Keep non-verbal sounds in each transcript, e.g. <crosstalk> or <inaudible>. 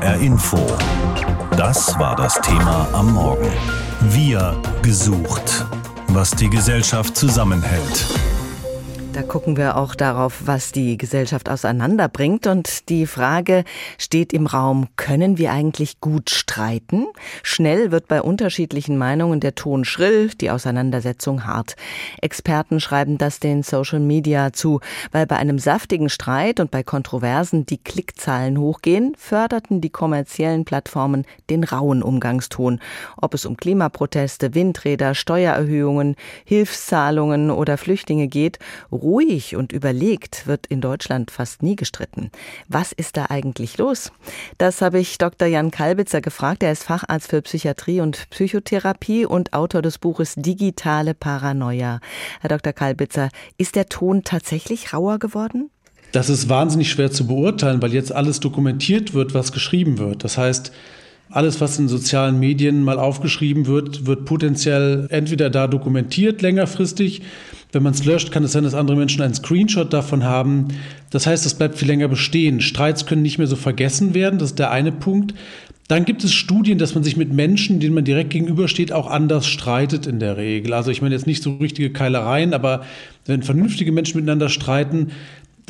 HR Info. Das war das Thema am Morgen. Wir gesucht. Was die Gesellschaft zusammenhält. Da gucken wir auch darauf, was die Gesellschaft auseinanderbringt. Und die Frage steht im Raum, können wir eigentlich gut streiten? Schnell wird bei unterschiedlichen Meinungen der Ton schrill, die Auseinandersetzung hart. Experten schreiben das den Social Media zu, weil bei einem saftigen Streit und bei Kontroversen die Klickzahlen hochgehen, förderten die kommerziellen Plattformen den rauen Umgangston. Ob es um Klimaproteste, Windräder, Steuererhöhungen, Hilfszahlungen oder Flüchtlinge geht, Ruhig und überlegt wird in Deutschland fast nie gestritten. Was ist da eigentlich los? Das habe ich Dr. Jan Kalbitzer gefragt. Er ist Facharzt für Psychiatrie und Psychotherapie und Autor des Buches Digitale Paranoia. Herr Dr. Kalbitzer, ist der Ton tatsächlich rauer geworden? Das ist wahnsinnig schwer zu beurteilen, weil jetzt alles dokumentiert wird, was geschrieben wird. Das heißt, alles, was in sozialen Medien mal aufgeschrieben wird, wird potenziell entweder da dokumentiert längerfristig wenn man es löscht, kann es sein, dass andere Menschen einen Screenshot davon haben. Das heißt, es bleibt viel länger bestehen. Streits können nicht mehr so vergessen werden. Das ist der eine Punkt. Dann gibt es Studien, dass man sich mit Menschen, denen man direkt gegenübersteht, auch anders streitet in der Regel. Also ich meine jetzt nicht so richtige Keilereien, aber wenn vernünftige Menschen miteinander streiten,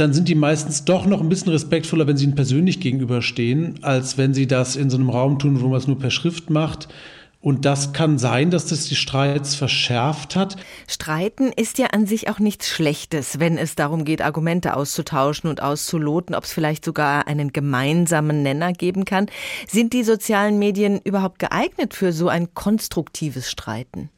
dann sind die meistens doch noch ein bisschen respektvoller, wenn sie ihnen persönlich gegenüberstehen, als wenn sie das in so einem Raum tun, wo man es nur per Schrift macht. Und das kann sein, dass das die Streits verschärft hat. Streiten ist ja an sich auch nichts Schlechtes, wenn es darum geht, Argumente auszutauschen und auszuloten, ob es vielleicht sogar einen gemeinsamen Nenner geben kann. Sind die sozialen Medien überhaupt geeignet für so ein konstruktives Streiten?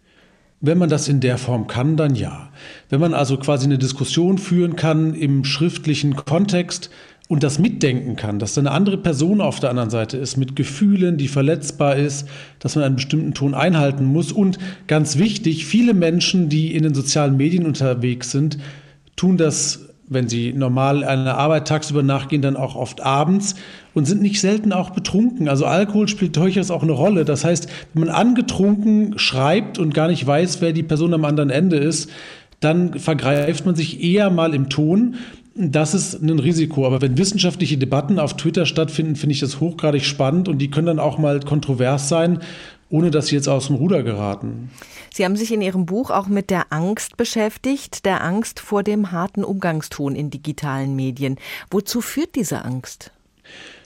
Wenn man das in der Form kann, dann ja. Wenn man also quasi eine Diskussion führen kann im schriftlichen Kontext, und das mitdenken kann, dass da eine andere Person auf der anderen Seite ist, mit Gefühlen, die verletzbar ist, dass man einen bestimmten Ton einhalten muss. Und ganz wichtig, viele Menschen, die in den sozialen Medien unterwegs sind, tun das, wenn sie normal einer Arbeit tagsüber nachgehen, dann auch oft abends und sind nicht selten auch betrunken. Also Alkohol spielt durchaus auch eine Rolle. Das heißt, wenn man angetrunken schreibt und gar nicht weiß, wer die Person am anderen Ende ist, dann vergreift man sich eher mal im Ton. Das ist ein Risiko. Aber wenn wissenschaftliche Debatten auf Twitter stattfinden, finde ich das hochgradig spannend und die können dann auch mal kontrovers sein, ohne dass sie jetzt aus dem Ruder geraten. Sie haben sich in Ihrem Buch auch mit der Angst beschäftigt, der Angst vor dem harten Umgangston in digitalen Medien. Wozu führt diese Angst?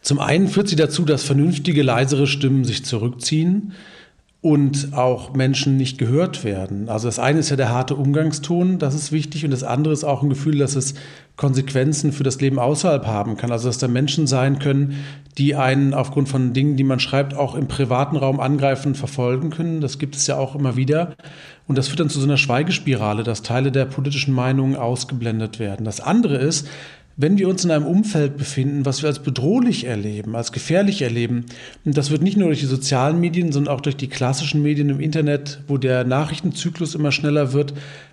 Zum einen führt sie dazu, dass vernünftige, leisere Stimmen sich zurückziehen und auch Menschen nicht gehört werden. Also das eine ist ja der harte Umgangston, das ist wichtig, und das andere ist auch ein Gefühl, dass es Konsequenzen für das Leben außerhalb haben kann. Also dass da Menschen sein können, die einen aufgrund von Dingen, die man schreibt, auch im privaten Raum angreifen verfolgen können. Das gibt es ja auch immer wieder. Und das führt dann zu so einer Schweigespirale, dass Teile der politischen Meinungen ausgeblendet werden. Das andere ist, wenn wir uns in einem Umfeld befinden, was wir als bedrohlich erleben, als gefährlich erleben, und das wird nicht nur durch die sozialen Medien, sondern auch durch die klassischen Medien im Internet, wo der Nachrichtenzyklus immer schneller wird,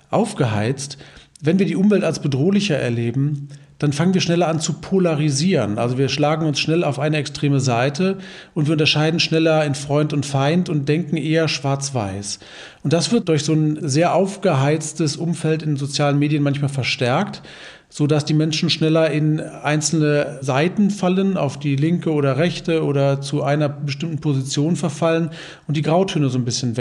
aufgeheizt, wenn wir die Umwelt als bedrohlicher erleben, dann fangen wir schneller an zu polarisieren. Also wir schlagen uns schnell auf eine extreme Seite und wir unterscheiden schneller in Freund und Feind und denken eher schwarz-weiß. Und das wird durch so ein sehr aufgeheiztes Umfeld in sozialen Medien manchmal verstärkt so dass die Menschen schneller in einzelne Seiten fallen, auf die linke oder rechte oder zu einer bestimmten Position verfallen und die Grautöne so ein bisschen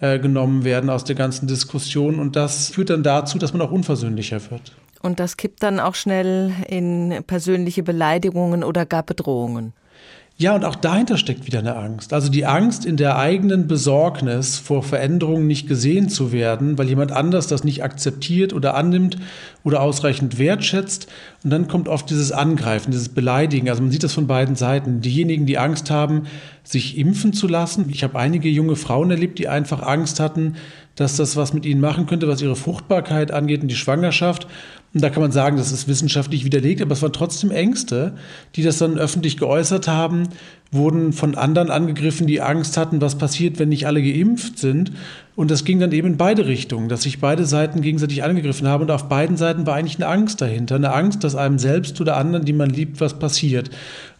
weggenommen werden aus der ganzen Diskussion. Und das führt dann dazu, dass man auch unversöhnlicher wird. Und das kippt dann auch schnell in persönliche Beleidigungen oder gar Bedrohungen. Ja, und auch dahinter steckt wieder eine Angst. Also die Angst in der eigenen Besorgnis vor Veränderungen nicht gesehen zu werden, weil jemand anders das nicht akzeptiert oder annimmt oder ausreichend wertschätzt. Und dann kommt oft dieses Angreifen, dieses Beleidigen. Also man sieht das von beiden Seiten. Diejenigen, die Angst haben, sich impfen zu lassen. Ich habe einige junge Frauen erlebt, die einfach Angst hatten, dass das was mit ihnen machen könnte, was ihre Fruchtbarkeit angeht und die Schwangerschaft. Und da kann man sagen, das ist wissenschaftlich widerlegt, aber es waren trotzdem Ängste, die das dann öffentlich geäußert haben, wurden von anderen angegriffen, die Angst hatten, was passiert, wenn nicht alle geimpft sind. Und das ging dann eben in beide Richtungen, dass sich beide Seiten gegenseitig angegriffen haben. Und auf beiden Seiten war eigentlich eine Angst dahinter. Eine Angst, dass einem selbst oder anderen, die man liebt, was passiert.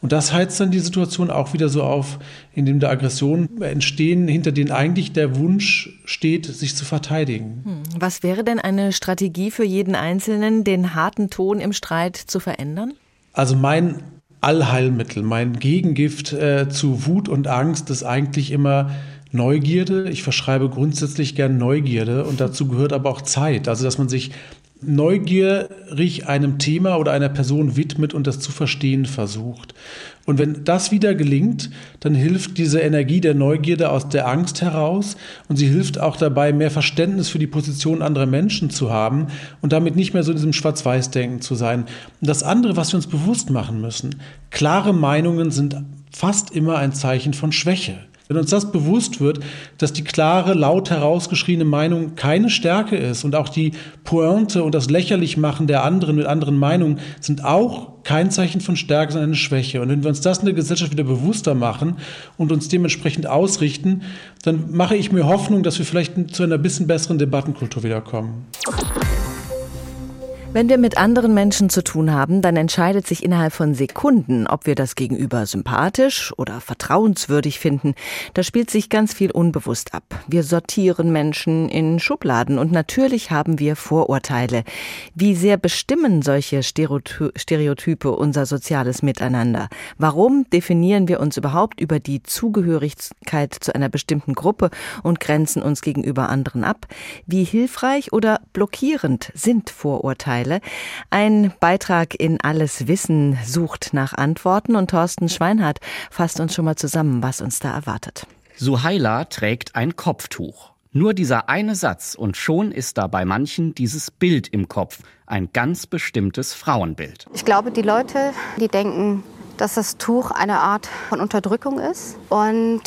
Und das heizt dann die Situation auch wieder so auf, indem da Aggressionen entstehen, hinter denen eigentlich der Wunsch steht, sich zu verteidigen. Hm. Was wäre denn eine Strategie für jeden Einzelnen, den harten Ton im Streit zu verändern? Also mein Allheilmittel. Mein Gegengift äh, zu Wut und Angst ist eigentlich immer Neugierde. Ich verschreibe grundsätzlich gern Neugierde und dazu gehört aber auch Zeit. Also, dass man sich neugierig einem Thema oder einer Person widmet und das zu verstehen versucht. Und wenn das wieder gelingt, dann hilft diese Energie der Neugierde aus der Angst heraus und sie hilft auch dabei, mehr Verständnis für die Position anderer Menschen zu haben und damit nicht mehr so in diesem Schwarz-Weiß-Denken zu sein. Und das andere, was wir uns bewusst machen müssen, klare Meinungen sind fast immer ein Zeichen von Schwäche. Wenn uns das bewusst wird, dass die klare, laut herausgeschriene Meinung keine Stärke ist und auch die Pointe und das Lächerlichmachen der anderen mit anderen Meinungen sind auch kein Zeichen von Stärke, sondern eine Schwäche. Und wenn wir uns das in der Gesellschaft wieder bewusster machen und uns dementsprechend ausrichten, dann mache ich mir Hoffnung, dass wir vielleicht zu einer bisschen besseren Debattenkultur wiederkommen. Wenn wir mit anderen Menschen zu tun haben, dann entscheidet sich innerhalb von Sekunden, ob wir das Gegenüber sympathisch oder vertrauenswürdig finden. Da spielt sich ganz viel unbewusst ab. Wir sortieren Menschen in Schubladen und natürlich haben wir Vorurteile. Wie sehr bestimmen solche Stereotype unser soziales Miteinander? Warum definieren wir uns überhaupt über die Zugehörigkeit zu einer bestimmten Gruppe und grenzen uns gegenüber anderen ab? Wie hilfreich oder blockierend sind Vorurteile? Vorurteile. Ein Beitrag in Alles Wissen sucht nach Antworten und Thorsten Schweinhardt fasst uns schon mal zusammen, was uns da erwartet. Suhaila trägt ein Kopftuch. Nur dieser eine Satz und schon ist da bei manchen dieses Bild im Kopf, ein ganz bestimmtes Frauenbild. Ich glaube, die Leute, die denken, dass das Tuch eine Art von Unterdrückung ist und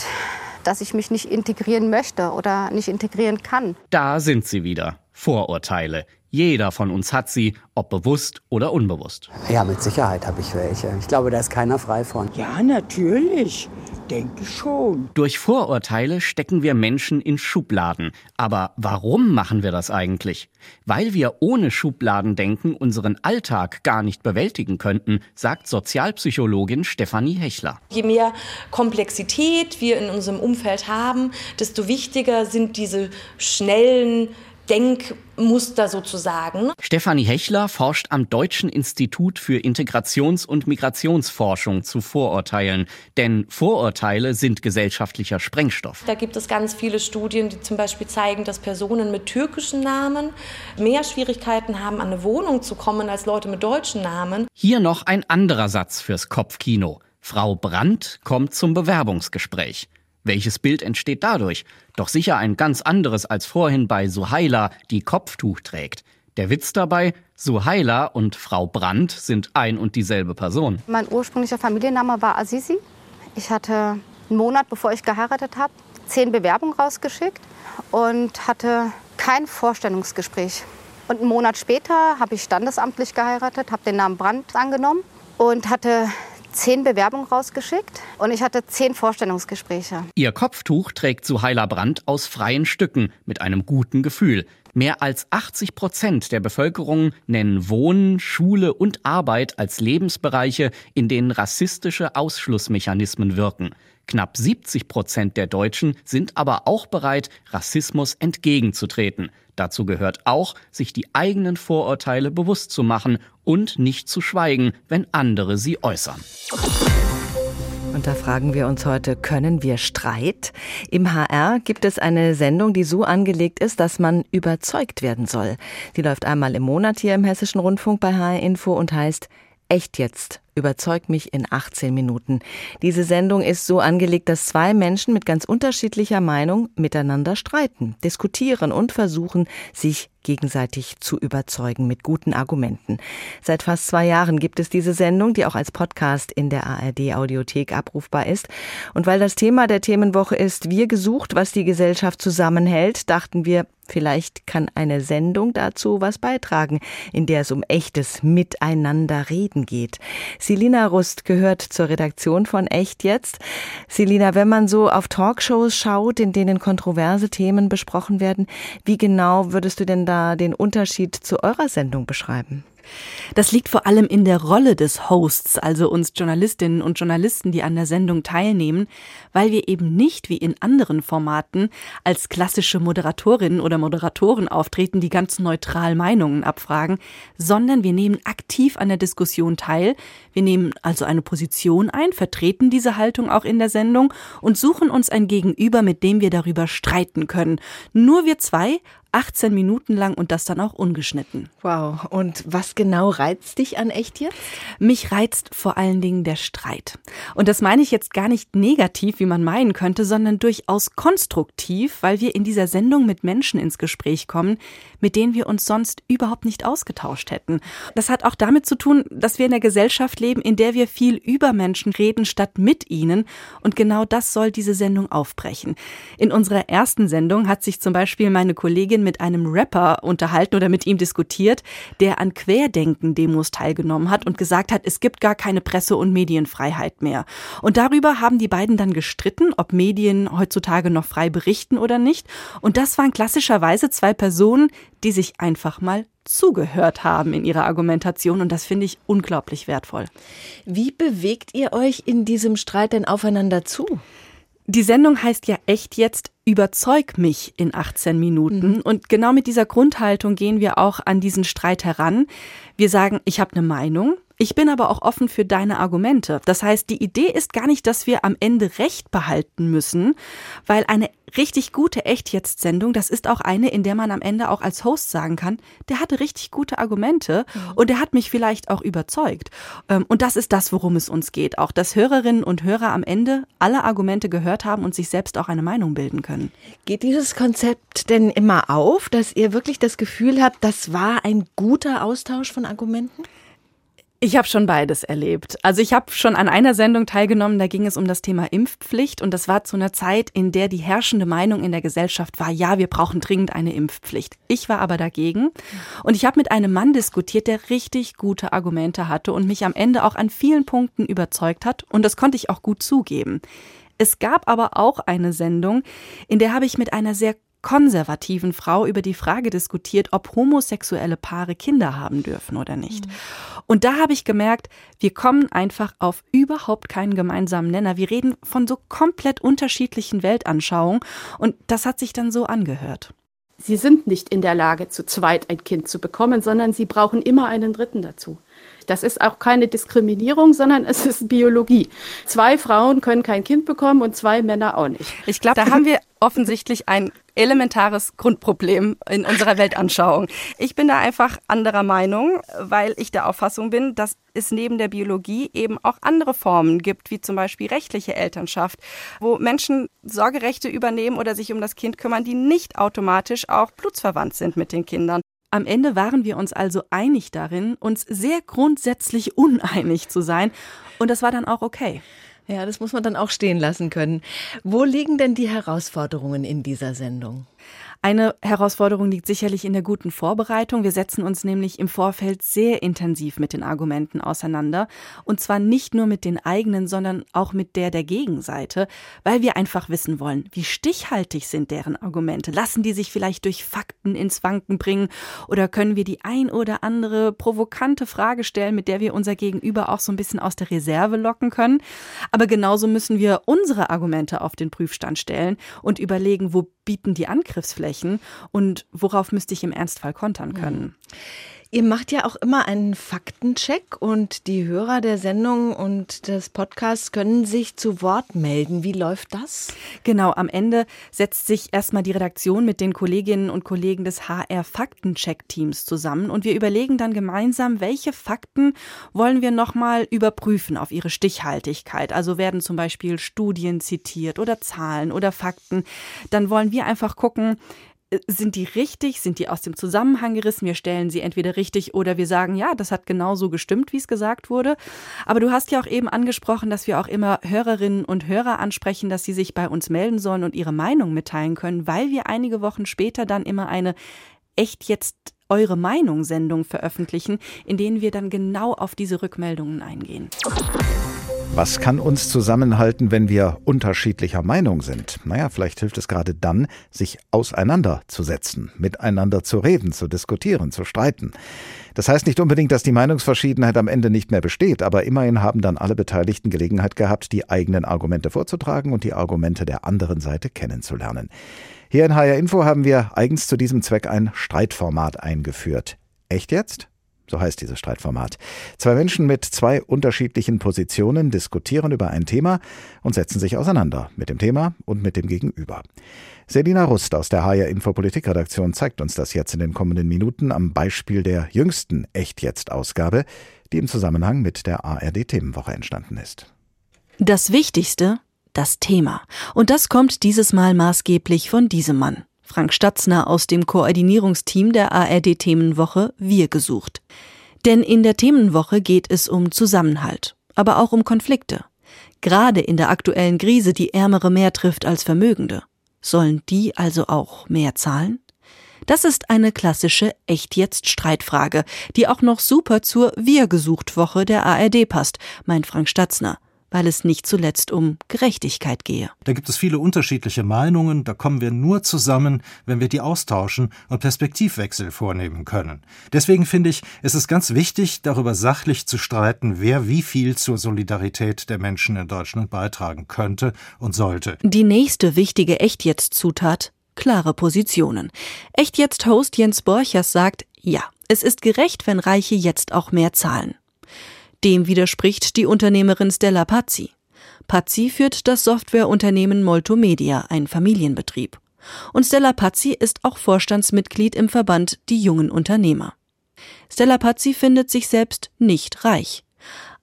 dass ich mich nicht integrieren möchte oder nicht integrieren kann. Da sind sie wieder. Vorurteile. Jeder von uns hat sie, ob bewusst oder unbewusst. Ja, mit Sicherheit habe ich welche. Ich glaube, da ist keiner frei von. Ja, natürlich. Denke schon. Durch Vorurteile stecken wir Menschen in Schubladen. Aber warum machen wir das eigentlich? Weil wir ohne Schubladendenken unseren Alltag gar nicht bewältigen könnten, sagt Sozialpsychologin Stefanie Hechler. Je mehr Komplexität wir in unserem Umfeld haben, desto wichtiger sind diese schnellen Denkmuster sozusagen. Stefanie Hechler forscht am Deutschen Institut für Integrations- und Migrationsforschung zu Vorurteilen. Denn Vorurteile sind gesellschaftlicher Sprengstoff. Da gibt es ganz viele Studien, die zum Beispiel zeigen, dass Personen mit türkischen Namen mehr Schwierigkeiten haben, an eine Wohnung zu kommen als Leute mit deutschen Namen. Hier noch ein anderer Satz fürs Kopfkino. Frau Brandt kommt zum Bewerbungsgespräch. Welches Bild entsteht dadurch? Doch sicher ein ganz anderes als vorhin bei Suhaila, die Kopftuch trägt. Der Witz dabei, Suhaila und Frau Brandt sind ein und dieselbe Person. Mein ursprünglicher Familienname war Azizi. Ich hatte einen Monat, bevor ich geheiratet habe, zehn Bewerbungen rausgeschickt und hatte kein Vorstellungsgespräch. Und einen Monat später habe ich standesamtlich geheiratet, habe den Namen Brandt angenommen und hatte zehn Bewerbungen rausgeschickt und ich hatte zehn Vorstellungsgespräche. Ihr Kopftuch trägt Suhaila Brandt aus freien Stücken mit einem guten Gefühl. Mehr als 80 Prozent der Bevölkerung nennen Wohnen, Schule und Arbeit als Lebensbereiche, in denen rassistische Ausschlussmechanismen wirken. Knapp 70 Prozent der Deutschen sind aber auch bereit, Rassismus entgegenzutreten. Dazu gehört auch, sich die eigenen Vorurteile bewusst zu machen und nicht zu schweigen, wenn andere sie äußern. Und da fragen wir uns heute, können wir Streit? Im HR gibt es eine Sendung, die so angelegt ist, dass man überzeugt werden soll. Die läuft einmal im Monat hier im Hessischen Rundfunk bei HR Info und heißt Echt jetzt Überzeug mich in 18 Minuten. Diese Sendung ist so angelegt, dass zwei Menschen mit ganz unterschiedlicher Meinung miteinander streiten, diskutieren und versuchen, sich gegenseitig zu überzeugen mit guten Argumenten. Seit fast zwei Jahren gibt es diese Sendung, die auch als Podcast in der ARD Audiothek abrufbar ist. Und weil das Thema der Themenwoche ist, wir gesucht, was die Gesellschaft zusammenhält, dachten wir, Vielleicht kann eine Sendung dazu was beitragen, in der es um echtes Miteinander reden geht. Selina Rust gehört zur Redaktion von Echt jetzt. Selina, wenn man so auf Talkshows schaut, in denen kontroverse Themen besprochen werden, wie genau würdest du denn da den Unterschied zu eurer Sendung beschreiben? Das liegt vor allem in der Rolle des Hosts, also uns Journalistinnen und Journalisten, die an der Sendung teilnehmen, weil wir eben nicht wie in anderen Formaten als klassische Moderatorinnen oder Moderatoren auftreten, die ganz neutral Meinungen abfragen, sondern wir nehmen aktiv an der Diskussion teil. Wir nehmen also eine Position ein, vertreten diese Haltung auch in der Sendung und suchen uns ein Gegenüber, mit dem wir darüber streiten können. Nur wir zwei 18 Minuten lang und das dann auch ungeschnitten. Wow. Und was genau reizt dich an echt jetzt? Mich reizt vor allen Dingen der Streit. Und das meine ich jetzt gar nicht negativ, wie man meinen könnte, sondern durchaus konstruktiv, weil wir in dieser Sendung mit Menschen ins Gespräch kommen, mit denen wir uns sonst überhaupt nicht ausgetauscht hätten. Das hat auch damit zu tun, dass wir in einer Gesellschaft leben, in der wir viel über Menschen reden statt mit ihnen. Und genau das soll diese Sendung aufbrechen. In unserer ersten Sendung hat sich zum Beispiel meine Kollegin mit einem Rapper unterhalten oder mit ihm diskutiert, der an Querdenken-Demos teilgenommen hat und gesagt hat, es gibt gar keine Presse- und Medienfreiheit mehr. Und darüber haben die beiden dann gestritten, ob Medien heutzutage noch frei berichten oder nicht. Und das waren klassischerweise zwei Personen, die sich einfach mal zugehört haben in ihrer Argumentation und das finde ich unglaublich wertvoll. Wie bewegt ihr euch in diesem Streit denn aufeinander zu? Die Sendung heißt ja echt jetzt Überzeug mich in 18 Minuten. Mhm. Und genau mit dieser Grundhaltung gehen wir auch an diesen Streit heran. Wir sagen, ich habe eine Meinung, ich bin aber auch offen für deine Argumente. Das heißt, die Idee ist gar nicht, dass wir am Ende Recht behalten müssen, weil eine richtig gute Echt-Jetzt-Sendung, das ist auch eine, in der man am Ende auch als Host sagen kann, der hatte richtig gute Argumente mhm. und der hat mich vielleicht auch überzeugt. Ähm, und das ist das, worum es uns geht. Auch, dass Hörerinnen und Hörer am Ende alle Argumente gehört haben und sich selbst auch eine Meinung bilden können. Geht dieses Konzept denn immer auf, dass ihr wirklich das Gefühl habt, das war ein guter Austausch von Argumenten? Ich habe schon beides erlebt. Also ich habe schon an einer Sendung teilgenommen, da ging es um das Thema Impfpflicht und das war zu einer Zeit, in der die herrschende Meinung in der Gesellschaft war, ja, wir brauchen dringend eine Impfpflicht. Ich war aber dagegen und ich habe mit einem Mann diskutiert, der richtig gute Argumente hatte und mich am Ende auch an vielen Punkten überzeugt hat und das konnte ich auch gut zugeben. Es gab aber auch eine Sendung, in der habe ich mit einer sehr konservativen Frau über die Frage diskutiert, ob homosexuelle Paare Kinder haben dürfen oder nicht. Mhm. Und da habe ich gemerkt, wir kommen einfach auf überhaupt keinen gemeinsamen Nenner. Wir reden von so komplett unterschiedlichen Weltanschauungen und das hat sich dann so angehört. Sie sind nicht in der Lage, zu zweit ein Kind zu bekommen, sondern sie brauchen immer einen Dritten dazu. Das ist auch keine Diskriminierung, sondern es ist Biologie. Zwei Frauen können kein Kind bekommen und zwei Männer auch nicht. Ich glaube, da haben wir <laughs> offensichtlich ein elementares Grundproblem in unserer Weltanschauung. Ich bin da einfach anderer Meinung, weil ich der Auffassung bin, dass es neben der Biologie eben auch andere Formen gibt, wie zum Beispiel rechtliche Elternschaft, wo Menschen Sorgerechte übernehmen oder sich um das Kind kümmern, die nicht automatisch auch blutsverwandt sind mit den Kindern. Am Ende waren wir uns also einig darin, uns sehr grundsätzlich uneinig zu sein. Und das war dann auch okay. Ja, das muss man dann auch stehen lassen können. Wo liegen denn die Herausforderungen in dieser Sendung? Eine Herausforderung liegt sicherlich in der guten Vorbereitung. Wir setzen uns nämlich im Vorfeld sehr intensiv mit den Argumenten auseinander. Und zwar nicht nur mit den eigenen, sondern auch mit der der Gegenseite, weil wir einfach wissen wollen, wie stichhaltig sind deren Argumente. Lassen die sich vielleicht durch Fakten ins Wanken bringen oder können wir die ein oder andere provokante Frage stellen, mit der wir unser Gegenüber auch so ein bisschen aus der Reserve locken können. Aber genauso müssen wir unsere Argumente auf den Prüfstand stellen und überlegen, wo bieten die Angriffsflächen und worauf müsste ich im Ernstfall kontern können? Mhm. Ihr macht ja auch immer einen Faktencheck und die Hörer der Sendung und des Podcasts können sich zu Wort melden. Wie läuft das? Genau, am Ende setzt sich erstmal die Redaktion mit den Kolleginnen und Kollegen des HR Faktencheck Teams zusammen und wir überlegen dann gemeinsam, welche Fakten wollen wir nochmal überprüfen auf ihre Stichhaltigkeit. Also werden zum Beispiel Studien zitiert oder Zahlen oder Fakten. Dann wollen wir einfach gucken, sind die richtig? Sind die aus dem Zusammenhang gerissen? Wir stellen sie entweder richtig oder wir sagen, ja, das hat genauso gestimmt, wie es gesagt wurde. Aber du hast ja auch eben angesprochen, dass wir auch immer Hörerinnen und Hörer ansprechen, dass sie sich bei uns melden sollen und ihre Meinung mitteilen können, weil wir einige Wochen später dann immer eine echt jetzt eure Meinung Sendung veröffentlichen, in denen wir dann genau auf diese Rückmeldungen eingehen. Was kann uns zusammenhalten, wenn wir unterschiedlicher Meinung sind? Naja, vielleicht hilft es gerade dann, sich auseinanderzusetzen, miteinander zu reden, zu diskutieren, zu streiten. Das heißt nicht unbedingt, dass die Meinungsverschiedenheit am Ende nicht mehr besteht, aber immerhin haben dann alle Beteiligten Gelegenheit gehabt, die eigenen Argumente vorzutragen und die Argumente der anderen Seite kennenzulernen. Hier in HR Info haben wir eigens zu diesem Zweck ein Streitformat eingeführt. Echt jetzt? So heißt dieses Streitformat. Zwei Menschen mit zwei unterschiedlichen Positionen diskutieren über ein Thema und setzen sich auseinander mit dem Thema und mit dem Gegenüber. Selina Rust aus der HR Infopolitik-Redaktion zeigt uns das jetzt in den kommenden Minuten am Beispiel der jüngsten Echt-Jetzt-Ausgabe, die im Zusammenhang mit der ARD-Themenwoche entstanden ist. Das Wichtigste, das Thema. Und das kommt dieses Mal maßgeblich von diesem Mann. Frank Statzner aus dem Koordinierungsteam der ARD Themenwoche Wir gesucht. Denn in der Themenwoche geht es um Zusammenhalt, aber auch um Konflikte. Gerade in der aktuellen Krise, die Ärmere mehr trifft als Vermögende. Sollen die also auch mehr zahlen? Das ist eine klassische Echt-Jetzt-Streitfrage, die auch noch super zur Wir gesucht Woche der ARD passt, meint Frank Statzner weil es nicht zuletzt um Gerechtigkeit gehe. Da gibt es viele unterschiedliche Meinungen, da kommen wir nur zusammen, wenn wir die austauschen und Perspektivwechsel vornehmen können. Deswegen finde ich, es ist ganz wichtig, darüber sachlich zu streiten, wer wie viel zur Solidarität der Menschen in Deutschland beitragen könnte und sollte. Die nächste wichtige Echt-Jetzt-Zutat klare Positionen. Echt jetzt Host Jens Borchers sagt, ja, es ist gerecht, wenn Reiche jetzt auch mehr zahlen. Dem widerspricht die Unternehmerin Stella Pazzi. Pazzi führt das Softwareunternehmen Molto Media, ein Familienbetrieb. Und Stella Pazzi ist auch Vorstandsmitglied im Verband Die jungen Unternehmer. Stella Pazzi findet sich selbst nicht reich.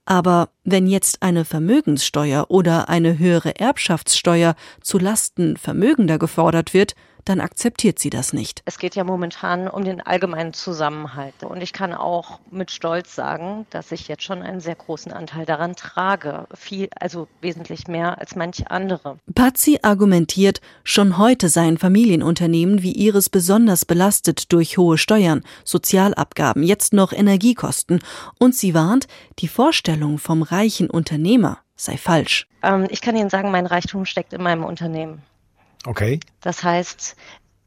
Aber wenn jetzt eine Vermögenssteuer oder eine höhere Erbschaftssteuer zu Lasten Vermögender gefordert wird, dann akzeptiert sie das nicht. Es geht ja momentan um den allgemeinen Zusammenhalt. Und ich kann auch mit Stolz sagen, dass ich jetzt schon einen sehr großen Anteil daran trage. Viel, also wesentlich mehr als manche andere. Patsy argumentiert, schon heute seien Familienunternehmen wie ihres besonders belastet durch hohe Steuern, Sozialabgaben, jetzt noch Energiekosten. Und sie warnt, die Vorstellung vom reichen Unternehmer sei falsch. Ähm, ich kann Ihnen sagen, mein Reichtum steckt in meinem Unternehmen. Okay. Das heißt,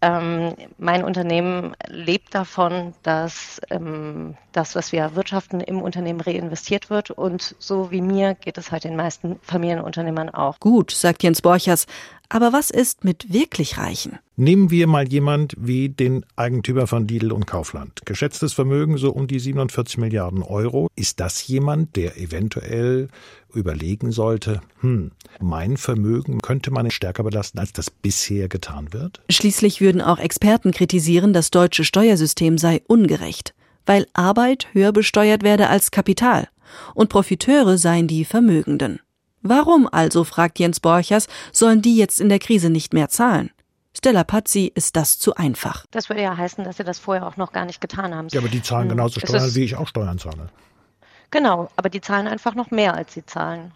ähm, mein Unternehmen lebt davon, dass ähm, das, was wir erwirtschaften, im Unternehmen reinvestiert wird. Und so wie mir geht es halt den meisten Familienunternehmern auch. Gut, sagt Jens Borchers. Aber was ist mit wirklich Reichen? Nehmen wir mal jemand wie den Eigentümer von Lidl und Kaufland. Geschätztes Vermögen so um die 47 Milliarden Euro. Ist das jemand, der eventuell überlegen sollte, hm, mein Vermögen könnte man stärker belasten, als das bisher getan wird? Schließlich würden auch Experten kritisieren, das deutsche Steuersystem sei ungerecht, weil Arbeit höher besteuert werde als Kapital und Profiteure seien die Vermögenden. Warum also, fragt Jens Borchers, sollen die jetzt in der Krise nicht mehr zahlen? Stella Pazzi ist das zu einfach. Das würde ja heißen, dass sie das vorher auch noch gar nicht getan haben. Ja, aber die zahlen hm, genauso Steuern, wie ich auch Steuern zahle. Genau, aber die zahlen einfach noch mehr, als sie zahlen.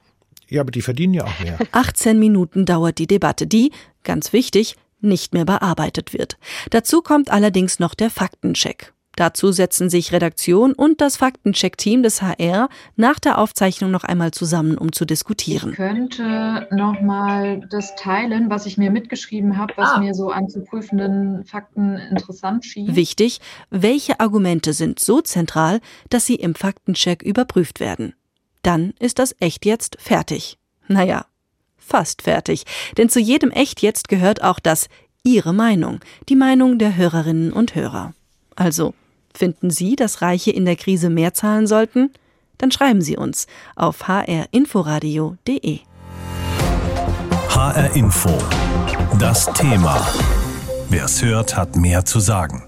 Ja, aber die verdienen ja auch mehr. <laughs> 18 Minuten dauert die Debatte, die, ganz wichtig, nicht mehr bearbeitet wird. Dazu kommt allerdings noch der Faktencheck. Dazu setzen sich Redaktion und das Faktencheck-Team des HR nach der Aufzeichnung noch einmal zusammen, um zu diskutieren. Ich könnte noch mal das teilen, was ich mir mitgeschrieben habe, was ah. mir so an zu prüfenden Fakten interessant schien. Wichtig, welche Argumente sind so zentral, dass sie im Faktencheck überprüft werden. Dann ist das Echt jetzt fertig. Naja, fast fertig. Denn zu jedem Echt jetzt gehört auch das Ihre Meinung, die Meinung der Hörerinnen und Hörer. Also Finden Sie, dass Reiche in der Krise mehr zahlen sollten? Dann schreiben Sie uns auf hrinforadio.de. HR Info. Das Thema. Wer es hört, hat mehr zu sagen.